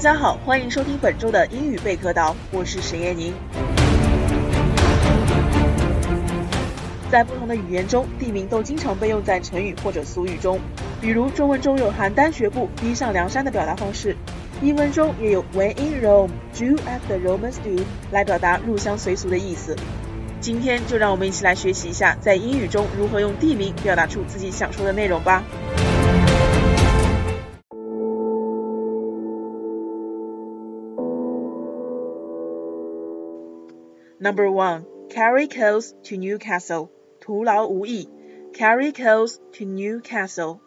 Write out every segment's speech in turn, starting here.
大家好，欢迎收听本周的英语贝壳岛，我是沈燕宁。在不同的语言中，地名都经常被用在成语或者俗语中。比如中文中有邯郸学步、逼上梁山的表达方式，英文中也有 When in Rome, do as the Romans do 来表达入乡随俗的意思。今天就让我们一起来学习一下，在英语中如何用地名表达出自己想说的内容吧。Number one, carry coals to Newcastle. 徒劳无益。Carry coals to Newcastle.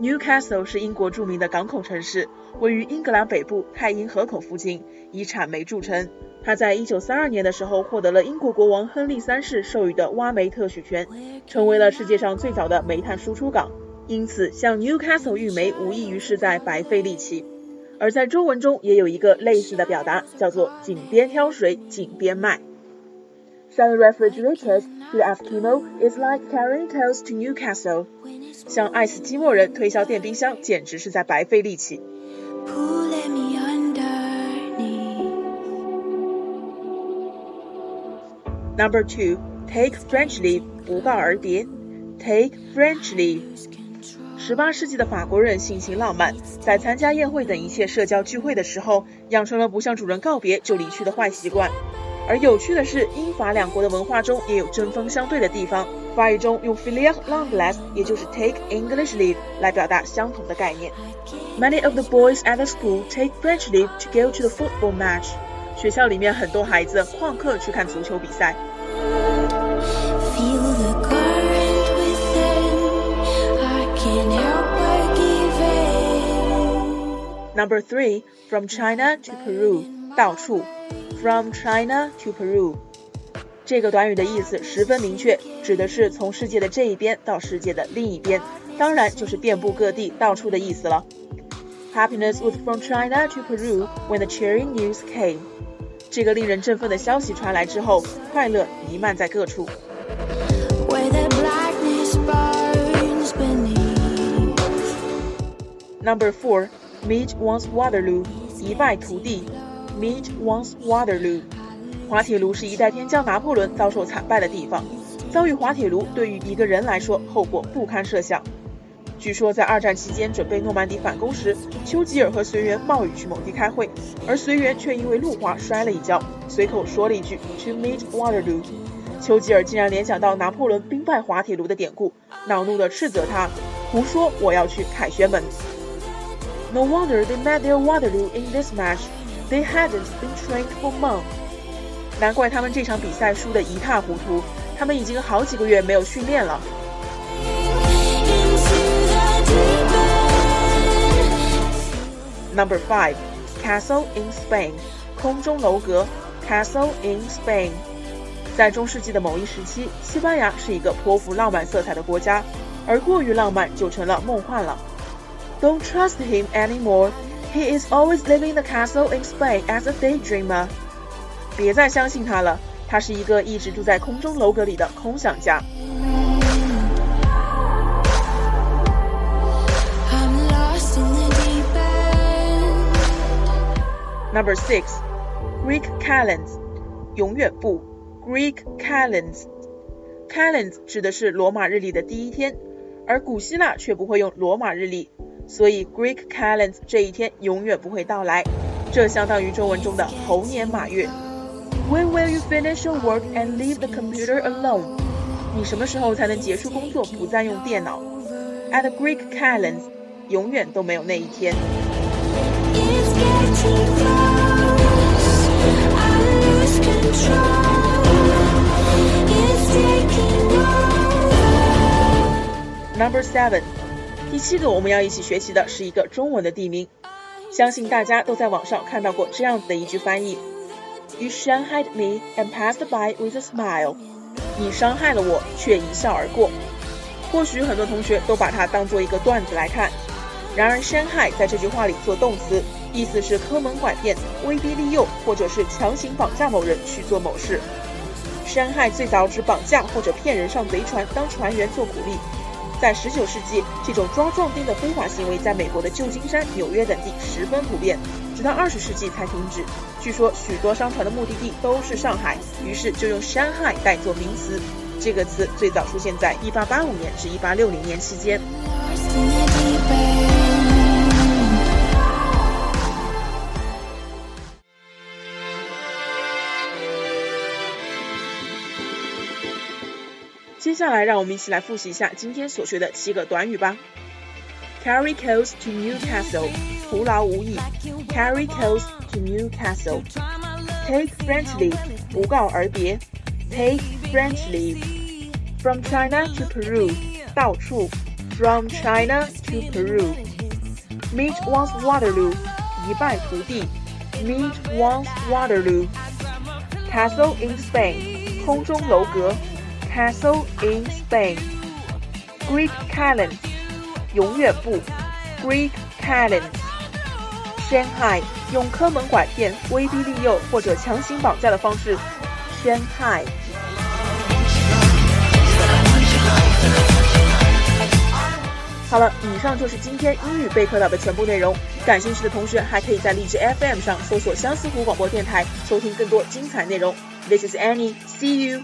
Newcastle 是英国著名的港口城市，位于英格兰北部泰因河口附近，以产煤著称。它在1932年的时候获得了英国国王亨利三世授予的挖煤特许权，成为了世界上最早的煤炭输出港。因此，向 Newcastle 运煤无异于是在白费力气。而在中文中也有一个类似的表达，叫做井边挑水，井边卖。Selling refrigerators to Eskimo is like carrying coals to Newcastle。向爱斯基摩人推销电冰箱，简直是在白费力气。Number two, take French leave，不告而别。Take French leave。十八世纪的法国人性情浪漫，在参加宴会等一切社交聚会的时候，养成了不向主人告别就离去的坏习惯。而有趣的是，英法两国的文化中也有针锋相对的地方。法语中用 finir l'anglaise，也就是 take English leave 来表达相同的概念。Many of the boys at the school take French leave to go to the football match。学校里面很多孩子旷课去看足球比赛。Number three, from China to Peru，到处。From China to Peru，这个短语的意思十分明确，指的是从世界的这一边到世界的另一边，当然就是遍布各地、到处的意思了。Happiness was from China to Peru when the cheering news came。这个令人振奋的消息传来之后，快乐弥漫在各处。 Where the blackness burns beneath. Number four, Meet once Waterloo，一败涂地。Meet once Waterloo，滑铁卢是一代天骄拿破仑遭受惨败的地方。遭遇滑铁卢对于一个人来说，后果不堪设想。据说在二战期间准备诺曼底反攻时，丘吉尔和随员冒雨去某地开会，而随员却因为路滑摔了一跤，随口说了一句 To meet Waterloo。丘吉尔竟然联想到拿破仑兵败滑铁卢的典故，恼怒地斥责他：“胡说！我要去凯旋门。” No wonder they met their Waterloo in this match. They hadn't been trained for months. 难怪他们这场比赛输得一塌糊涂，他们已经好几个月没有训练了。Number five, Castle in Spain，空中楼阁，Castle in Spain。在中世纪的某一时期，西班牙是一个颇富浪漫色彩的国家，而过于浪漫就成了梦幻了。Don't trust him anymore. He is always living in the castle in Spain as a daydreamer. 别再相信他了，他是一个一直住在空中楼阁里的空想家。 I'm lost in the deep end. Number six, Greek calends，永远不。Greek calends。calends 指的是罗马日历的第一天，而古希腊却不会用罗马日历， 所以 Greek calends 这一天永远不会到来。这相当于中文中的猴年马月。 When will you finish your work and leave the computer alone？你什么时候才能结束工作，不再用电脑？At the Greek calends，永远都没有那一天。 It's getting close. I lose control. It's taking over. Number seven， 第七个我们要一起学习的是一个中文的地名，相信大家都在网上看到过这样子的一句翻译：You shanghaied me and passed by with a smile。你伤害了我，却一笑而过。或许很多同学都把它当做一个段子来看，然而伤害在这句话里做动词，意思是坑蒙拐骗、威逼利诱，或者是强行绑架某人去做某事。伤害最早指绑架或者骗人上贼船当船员做苦力。在19世纪，这种抓壮丁的非法行为在美国的旧金山、纽约等地十分普遍，直到20世纪才停止。据说许多商船的目的地都是上海，于是就用山海代作名词。这个词最早出现在1885年至1860年期间。接下来，让我们一起来复习一下今天所学的七个短语吧。Carry coals to Newcastle，徒劳无益。Carry coals to Newcastle。Take French leave，不告而别。Take French leave。From China to Peru，到处。From China to Peru。Meet one's Waterloo，一败涂地。Meet one's Waterloo。Castle in Spain，空中楼阁。 Castle in Spain。Greek calendar，永远不。Greek calendar。Shanghai，用坑蒙拐骗、威逼利诱或者强行绑架的方式。Shanghai。好了，以上就是今天英语备课岛的全部内容。感兴趣的同学还可以在荔枝 FM 上搜索相思湖广播电台，收听更多精彩内容。This is Annie. See you.